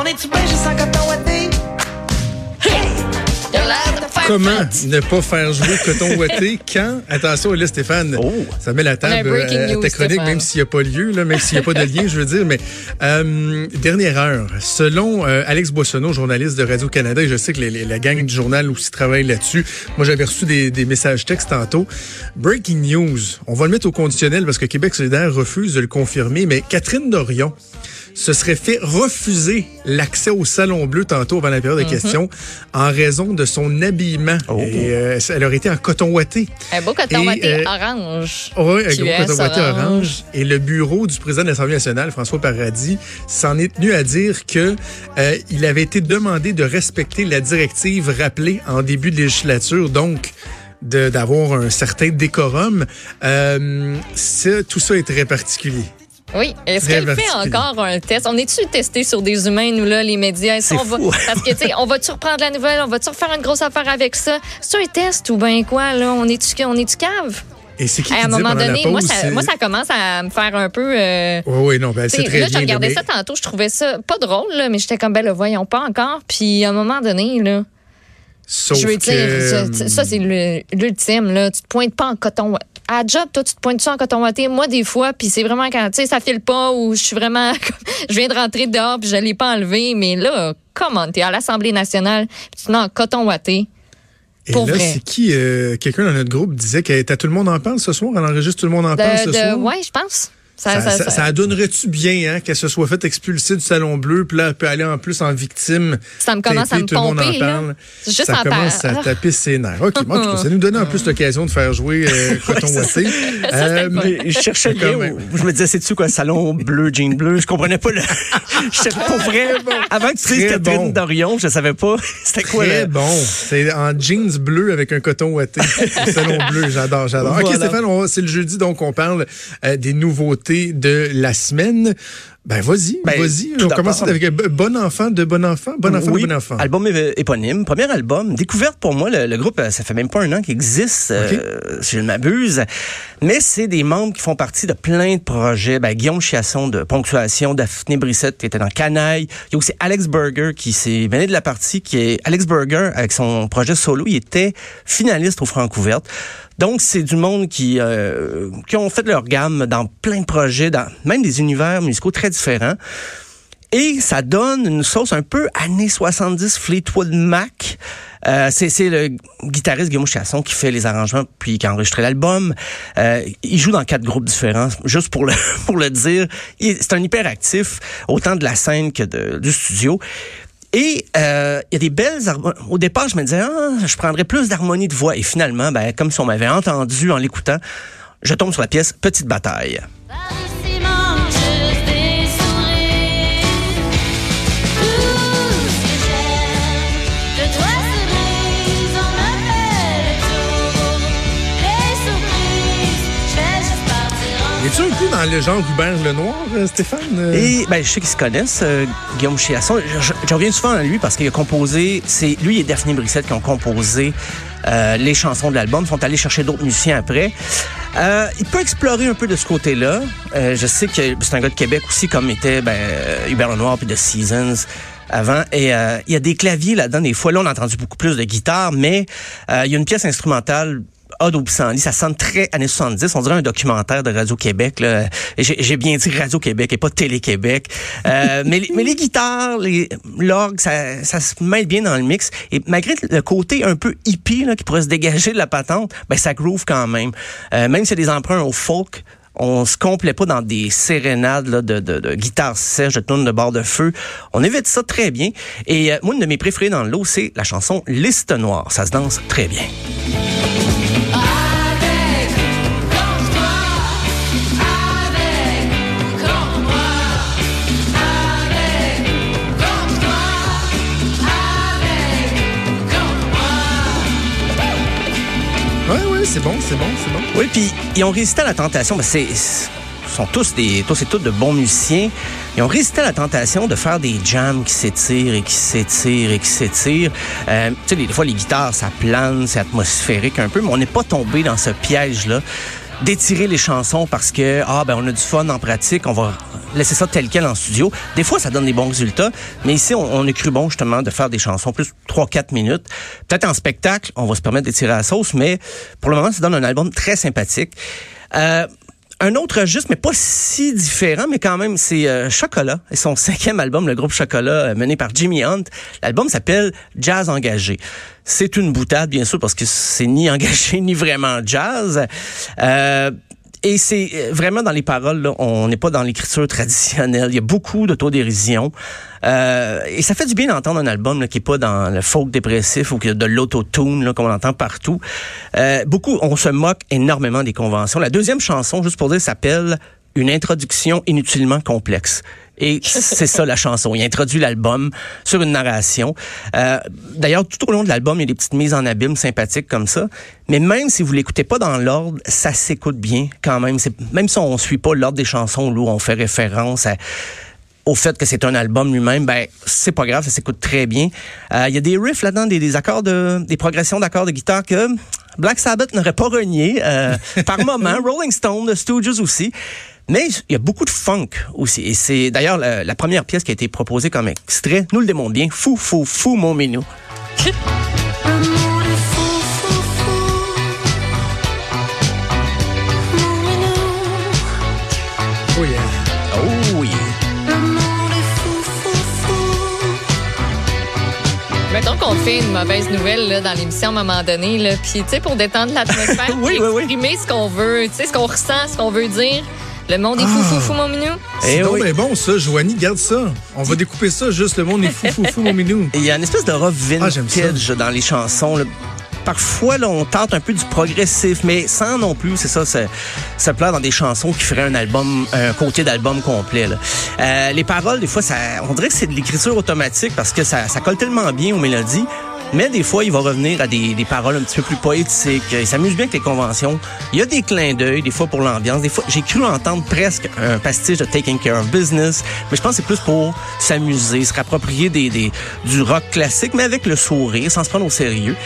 On est-tu bien juste en coton ouaté? Comment ne pas faire jouer Coton Ouaté quand, attention là Stéphane, ça met la table euh, à news, ta chronique, Stéphane. même s'il n'y a pas lieu, là, même s'il n'y a pas de lien, je veux dire, mais euh, dernière heure, selon euh, Alex Boissonneau, journaliste de Radio-Canada, et je sais que les- les- la gang du journal aussi travaille là-dessus, moi j'avais reçu des, des messages textes tantôt, breaking news, on va le mettre au conditionnel parce que Québec solidaire refuse de le confirmer, mais Catherine Dorion se serait fait refuser l'accès au Salon Bleu tantôt avant la période Mhm. de questions en raison de son habillement. Et, euh, elle aurait été en coton ouaté. Un beau coton ouaté euh, orange. Oui, un gros coton ouaté orange. orange. Et le bureau du président de l'Assemblée nationale, François Paradis, s'en est tenu à dire que euh, il avait été demandé de respecter la directive rappelée en début de législature, donc d'avoir un certain décorum. Euh, ça- tout ça est très particulier. Oui. Est-ce qu'elle fait encore un test? On est-tu testé sur des humains, nous, là, les médias? Va- fou. Parce que, tu sais, on va-tu reprendre la nouvelle? On va-tu refaire une grosse affaire avec ça? C'est un test ou bien quoi, là? On est-tu on cave? Et c'est qui qui à un moment donné, moi ça, moi, ça commence à me faire un peu. euh, Oui, oui, non, ben, c'est très là, je regardais ça tantôt, je trouvais ça pas drôle, là, mais j'étais comme, ben, le voyons pas encore. Puis, à un moment donné, là, Sauf je veux que, dire, ça, ça, c'est l'ultime, là. Tu te pointes pas en coton. À job, toi, tu te pointes-tu en coton ouaté? Moi, des fois, puis c'est vraiment quand, tu sais, ça file pas ou je suis vraiment. je viens de rentrer dehors puis je l'ai pas enlevé. Mais là, comment? T'es à l'Assemblée nationale puis tu en coton ouaté. Et Pour là, c'est qui? euh, Quelqu'un dans notre groupe disait que t'as tout le monde en parle ce soir? Elle enregistre tout le monde en parle ce De, de, soir? ouais, je pense. Ça, ça, ça donnerait-tu bien hein, qu'elle se soit faite expulser du Salon Bleu, puis là, elle peut aller en plus en victime? Ça me commence à me tout le monde pomper, en là. parle. Juste ça en commence par- à taper ses nerfs. OK, moi, ça nous donnait en plus l'occasion de faire jouer euh, Coton Ouaté. Euh, Mais je cherchais le lien Quand même. où- Je me disais, c'est-tu quoi, salon bleu, jean bleu? Je comprenais pas le. Je sais pas, pour vrai. Avant que tu dises Catherine bon. Dorion, je savais pas c'était quoi Très le. bon. C'est en jeans bleu avec un coton ouaté. Salon bleu, j'adore, j'adore. OK. Stéphane, c'est le jeudi, donc on parle euh, des nouveautés de la semaine. Ben, vas-y, Ben, vas-y. On commence avec b- bon enfant de bon enfant. Bon enfant oui, de bon enfant. album éponyme, premier album, découverte pour moi. Le, le groupe, euh, ça fait même pas un an qu'il existe, euh, si je ne m'abuse. Mais c'est des membres qui font partie de plein de projets. Ben, Guillaume Chiasson de Ponctuation, Daphné Brissette qui était dans Canaille. Il y a aussi Alex Berger qui s'est mêlé de la partie, qui est Alex Berger avec son projet solo. Il était finaliste au Francouverte. Donc, c'est du monde qui, euh, qui ont fait leur gamme dans plein de projets, dans même des univers musicaux très différents. Et ça donne une sauce un peu années 70 Fleetwood Mac. Euh, c'est, le guitariste Guillaume Chasson qui fait les arrangements puis qui a enregistré l'album. Euh, il joue dans quatre groupes différents, juste pour le pour le dire. C'est un hyperactif, autant de la scène que de, du studio. Et euh, il y a des belles. Au départ, je me disais, ah, je prendrais plus d'harmonie de voix. Et finalement, ben, comme si on m'avait entendu en l'écoutant, je tombe sur la pièce Petite bataille. Es-tu un peu dans le genre Hubert Lenoir, euh, Stéphane? Euh, Et ben, je sais qu'ils se connaissent, euh, Guillaume Chiasson. Je, je- reviens souvent à lui parce qu'il a composé, c'est lui et Daphné Brissette qui ont composé euh, les chansons de l'album. Ils sont allés chercher d'autres musiciens après. Euh, il peut explorer un peu de ce côté-là. Je sais que c'est un gars de Québec aussi, comme était ben, Hubert Lenoir puis The Seasons avant. Et il y a des claviers là-dedans. Des fois, là, on a entendu beaucoup plus de guitare, mais il y a une pièce instrumentale Odd au pissenlit, ça sonne très années 70. On dirait un documentaire de Radio-Québec. J'ai bien dit Radio-Québec et pas Télé-Québec. Euh, mais, les- mais les guitares, les l'orgue, ça, ça se mêle bien dans le mix. Et malgré le côté un peu hippie là, qui pourrait se dégager de la patente, ben ça groove quand même. Euh, même si c'est des emprunts au folk, On se complaît pas dans des sérénades là, de, de, de guitare sèche, de tourne de bord de feu. On évite ça très bien. Et euh, moi, une de mes préférées dans le lot, c'est la chanson Liste Noire. Ça se danse très bien. Ouais, c'est bon, c'est bon, c'est bon. Oui, puis ils ont résisté à la tentation. Ben, c'est sont tous des tous et toutes de bons musiciens. Ils ont résisté à la tentation de faire des jams qui s'étirent et qui s'étirent et qui s'étirent. Euh, tu sais, des fois les guitares ça plane, c'est atmosphérique un peu, mais on n'est pas tombé dans ce piège là d'étirer les chansons parce que ah ben on a du fun en pratique, on va laisser ça tel quel en studio. Des fois ça donne des bons résultats, mais ici on, on a cru bon justement de faire des chansons plus 3-4 minutes. Peut-être en spectacle, on va se permettre d'étirer la sauce, mais pour le moment ça donne un album très sympathique. Euh, un autre registre, mais pas si différent, mais quand même, c'est euh, Chocolat et son cinquième album, le groupe Chocolat, euh, mené par Jimmy Hunt. L'album s'appelle Jazz engagé. C'est une boutade, bien sûr, parce que c'est ni engagé ni vraiment jazz. Euh, et c'est euh, vraiment dans les paroles, là, on n'est pas dans l'écriture traditionnelle. Il y a beaucoup d'autodérision. Euh, et ça fait du bien d'entendre un album là, qui est pas dans le folk dépressif ou que de l'autotune comme on entend partout. Euh, beaucoup, on se moque énormément des conventions. La deuxième chanson, juste pour dire, s'appelle Une introduction inutilement complexe. Et c'est ça la chanson. Il introduit l'album sur une narration. Euh, D'ailleurs, tout au long de l'album, il y a des petites mises en abîme sympathiques comme ça. Mais même si vous l'écoutez pas dans l'ordre, ça s'écoute bien quand même. Même si on suit pas l'ordre des chansons où on fait référence à au fait que c'est un album lui-même, ben c'est pas grave, ça s'écoute très bien. Euh, Il y a des riffs là-dedans, des, des accords de, des progressions d'accords de guitare que Black Sabbath n'aurait pas renié euh, par moment. Rolling Stone, The Stooges aussi. Mais il y a beaucoup de funk aussi. Et c'est d'ailleurs la, la, première pièce qui a été proposée comme extrait, nous le démontre bien. Fou, fou, fou, mon minou. Mettons qu'on fait une mauvaise nouvelle là, dans l'émission à un moment donné, là, puis tu sais pour détendre l'atmosphère, oui, puis oui, oui. exprimer ce qu'on veut, tu sais ce qu'on ressent, ce qu'on veut dire. Le monde est fou, fou, fou, mon minou. C'est Eh donc oui. bien bon, ça, Joanie, garde ça. On va découper ça, juste le monde est fou, fou, fou, mon minou. Il y a une espèce de rock Ah, j'aime ça. vintage dans les chansons. Parfois, là, on tente un peu du progressif, mais sans non plus, c'est ça, se plaire dans des chansons qui feraient un album, un côté d'album complet. Euh, les paroles, des fois, ça, on dirait que c'est de l'écriture automatique parce que ça, ça colle tellement bien aux mélodies. Mais des fois, il va revenir à des, des paroles un petit peu plus poétiques. Il s'amuse bien avec les conventions. Il y a des clins d'œil, des fois pour l'ambiance. Des fois, j'ai cru entendre presque un pastiche de Taking Care of Business. Mais je pense que c'est plus pour s'amuser, se rapproprier des, des, du rock classique, mais avec le sourire, sans se prendre au sérieux.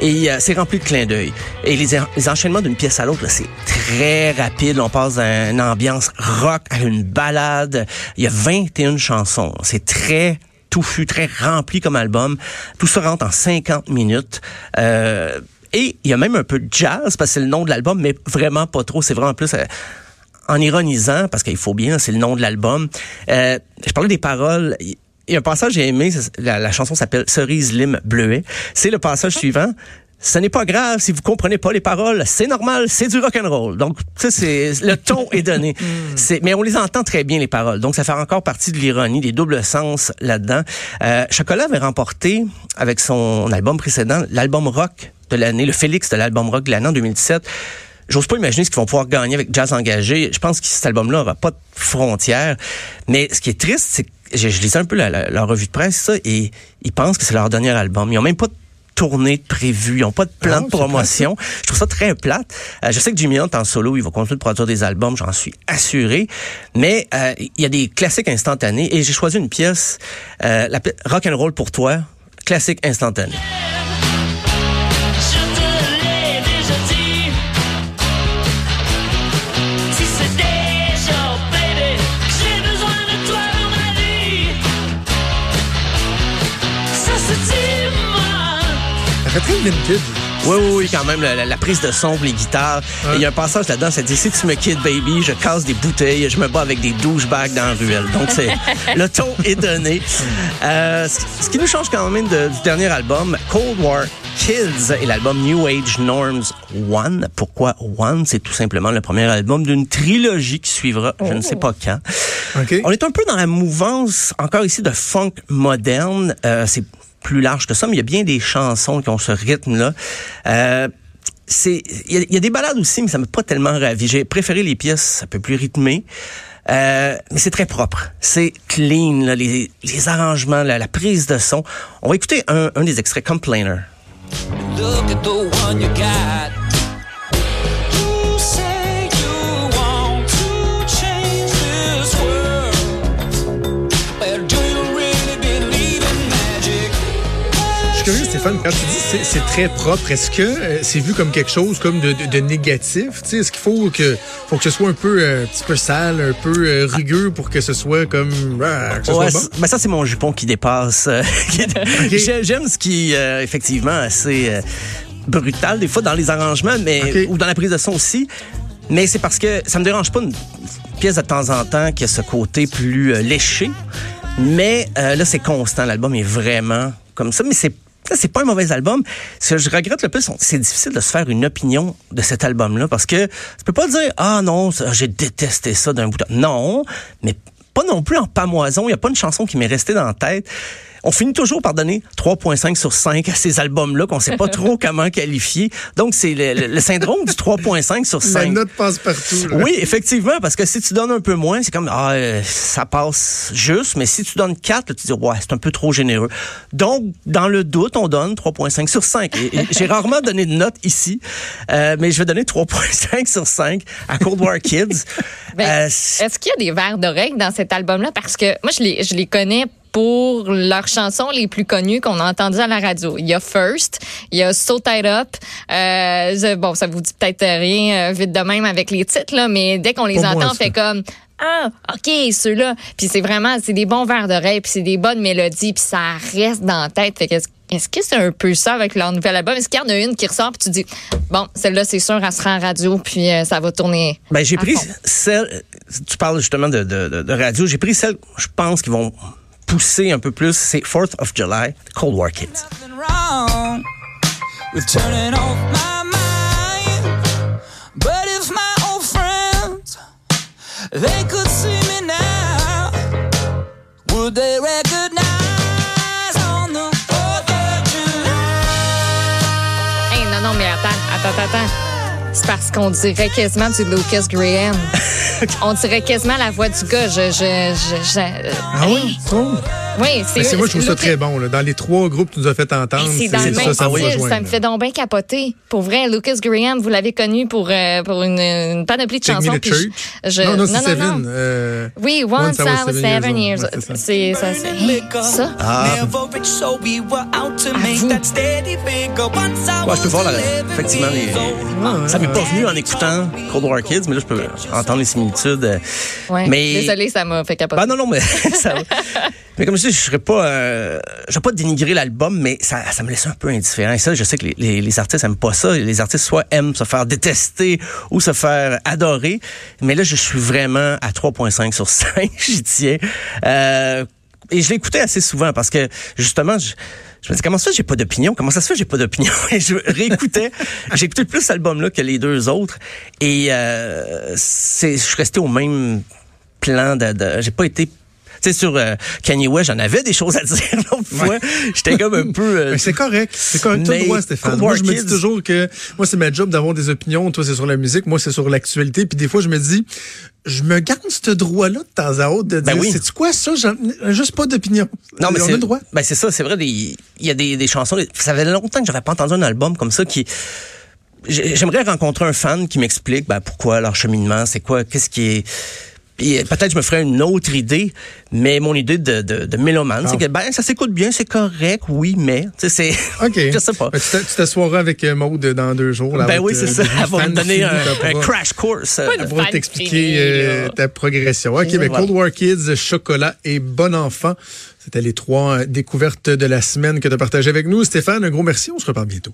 Et euh, c'est rempli de clins d'œil. Et les, les enchaînements d'une pièce à l'autre, c'est très rapide. On passe d'une ambiance rock à une balade. Il y a 21 chansons. C'est très touffu, très rempli comme album. Tout ça rentre en 50 minutes. Euh, et il y a même un peu de jazz, parce que c'est le nom de l'album, mais vraiment pas trop. C'est vraiment plus... euh, en ironisant, parce qu'il faut bien, c'est le nom de l'album. Euh, je parlais des paroles. Il y a un passage que j'ai aimé, la, la chanson s'appelle Cerise lime bleuet. C'est le passage suivant. Ce n'est pas grave si vous comprenez pas les paroles, c'est normal, c'est du rock and roll. Donc ça c'est le ton est donné. C'est mais on les entend très bien les paroles. Donc ça fait encore partie de l'ironie, des doubles sens là-dedans. Euh, Chocolat avait remporté avec son album précédent l'album rock de l'année, le Félix de l'album rock de l'année en 2017. J'ose pas imaginer ce qu'ils vont pouvoir gagner avec Jazz Engagé. Je pense que cet album-là aura pas de frontières. Mais ce qui est triste, c'est que je, je lisais un peu la, la- leur revue de presse, ça, et ils pensent que c'est leur dernier album. Ils ont même pas de tournée de prévu, ils ont pas de plan Ah, de promotion. Je trouve ça très plate. Euh, je sais que Jimmy Hunt en solo, il va continuer de produire des albums, j'en suis assuré. Mais euh, il y a des classiques instantanés et j'ai choisi une pièce, euh, la Rock and Roll pour toi, classique instantané. Fait très vintage. Oui, oui, oui, quand même, la, prise de son, les guitares. Il y a un passage là-dedans, ça dit, si tu me quittes, baby, je casse des bouteilles, je me bats avec des douchebags dans la ruelle. Donc, c'est, le ton est donné. Euh, ce, qui nous change quand même de- du dernier album, Cold War Kids et l'album New Age Norms One. Pourquoi One? C'est tout simplement le premier album d'une trilogie qui suivra, je ne sais pas quand. On est un peu dans la mouvance, encore ici, de funk moderne. Euh, c'est plus large que ça, mais il y a bien des chansons qui ont ce rythme-là. Euh, c'est il y, a- des balades aussi, mais ça m'a pas tellement ravi. J'ai préféré les pièces un peu plus rythmées. Euh, mais c'est très propre. C'est clean, les, arrangements, la, prise de son. On va écouter un, des extraits, Complainer. Look. Stéphane, quand tu dis c'est c'est très propre, est-ce que euh, c'est vu comme quelque chose comme de, de- de négatif? Est-ce qu'il faut que, faut que ce soit un peu, euh, un petit peu sale, un peu euh, rugueux pour que ce soit comme... ah, que ce Ouais, soit bon? c'est- ben ça, c'est mon jupon qui dépasse. qui est- J'ai- J'aime ce qui, effectivement, assez brutal, des fois, dans les arrangements, mais ou dans la prise de son aussi. Mais c'est parce que ça me dérange pas une pièce de temps en temps qui a ce côté plus léché. Mais là, c'est constant. L'album est vraiment comme ça. Mais c'est ça, c'est pas un mauvais album. Ce que je regrette le plus, c'est difficile de se faire une opinion de cet album-là parce que tu peux pas dire ah non, j'ai détesté ça d'un bout. à- Non, mais pas non plus en pamoison. Il y a pas une chanson qui m'est restée dans la tête. On finit toujours par donner 3.5 sur 5 à ces albums-là qu'on sait pas trop comment qualifier. Donc c'est le, le- le syndrome du 3.5 sur La 5. note passe partout. là. Oui, effectivement, parce que si tu donnes un peu moins, c'est comme ah euh, ça passe juste, mais si tu donnes 4, là, tu dis ouais, c'est un peu trop généreux. Donc dans le doute, on donne 3.5 sur 5. Et- et J'ai rarement donné de note ici, euh, mais je vais donner 3.5 sur 5 à Cold War Kids. Ben, Euh, Est-ce qu'il y a des vers d'oreille dans cet album-là? Parce que moi, je les, je les connais pour leurs chansons les plus connues qu'on a entendues à la radio. Il y a First, il y a So Tied Up. Euh, bon, ça vous dit peut-être rien euh, vite de même avec les titres, là, mais dès qu'on les entend, on fait comme... Ah, OK, ceux-là. Puis c'est vraiment, c'est des bons vers d'oreille, puis c'est des bonnes mélodies, puis ça reste dans la tête. Fait que est-ce que c'est un peu ça avec leur nouvel album? Est-ce qu'il y en a une qui ressort, puis tu dis, bon, celle-là, c'est sûr, elle sera en radio, puis euh, ça va tourner. Ben, j'ai pris fond. celle, tu parles justement de, de, de- de radio, j'ai pris celle, je pense, qu'ils vont pousser un peu plus, c'est 4th of July, Cold War Kids. They could see me now, would they recognize on the 4th of July? Hey, non, non, mais attends, attends, attends. C'est parce qu'on dirait quasiment du Lucas Graham. On dirait quasiment la voix du gars. Je, je, je, je- Ah oui? Oh. Oui, c'est c'est moi, je trouve ça très bon. là. Dans les trois groupes que tu nous as fait entendre, C'est ça, ça, me rejoint, ça me fait donc bien capoter. Pour vrai, Lucas Graham, vous l'avez connu pour, euh, pour une, une panoplie de Take Me chansons. puis je- Church? je- non, non, c'est non, Seven. non. euh, Oui, Once I was seven years. Ouais, c'est ça. C'est ça, ça? Ah. I Ouais, je peux voir la- was 11 effectivement les. years. Ça m'est pas venu en écoutant Cold War Kids, mais là je peux entendre les similitudes. euh, Ouais. Mais Désolée, ça m'a fait capoter. Ben non non mais ça va. Mais comme je dis, je serais pas euh, je vais pas dénigrer l'album, mais ça, ça me laisse un peu indifférent. Et ça, je sais que les, les, artistes aiment pas ça. Les artistes soit aiment se faire détester ou se faire adorer. Mais là, je suis vraiment à 3.5 sur 5, j'y tiens. Euh, et je l'écoutais assez souvent parce que justement, je, me dis comment ça j'ai pas d'opinion? Comment ça se fait j'ai pas d'opinion? Et je réécoutais, j'ai écouté plus cet album-là que les deux autres. Et euh, je suis resté au même plan de, de- j'ai pas été tu sais sur euh, Kanye West j'en avais des choses à dire l'autre fois j'étais comme un peu euh, c'est correct. C'est correct. Tout droit, Stéphane. Moi, je me dis toujours que moi, c'est ma job d'avoir des opinions. Toi, c'est sur la musique. Moi, c'est sur l'actualité. Puis des fois, je me dis, je me garde ce droit-là de temps à autre de Ben dire, oui. c'est quoi ça? Juste pas d'opinion. Non, mais c'est le droit. Ben c'est ça, c'est vrai. Il y a des, des chansons. Ça fait longtemps que j'avais pas entendu un album comme ça qui. j'ai- J'aimerais rencontrer un fan qui m'explique ben, pourquoi leur cheminement, c'est quoi, qu'est-ce qui est. Puis euh, peut-être je me ferais une autre idée, mais mon idée de, de, de mélomane, Ah. c'est que ben ça s'écoute bien, c'est correct, oui, mais tu sais c'est. OK. je sais pas. Ben, tu t'a- tu t'assoiras avec euh, Maude dans deux jours. là, Ben oui, te- c'est ça. Elle va me donner un, crash course. euh, Elle t'expliquer euh, ta progression. OK, ben Voilà. Cold War Kids, Chocolat et Bon Enfant. C'était les trois euh, découvertes de la semaine que tu as partagées avec nous. Stéphane, un gros merci. On se reparle bientôt.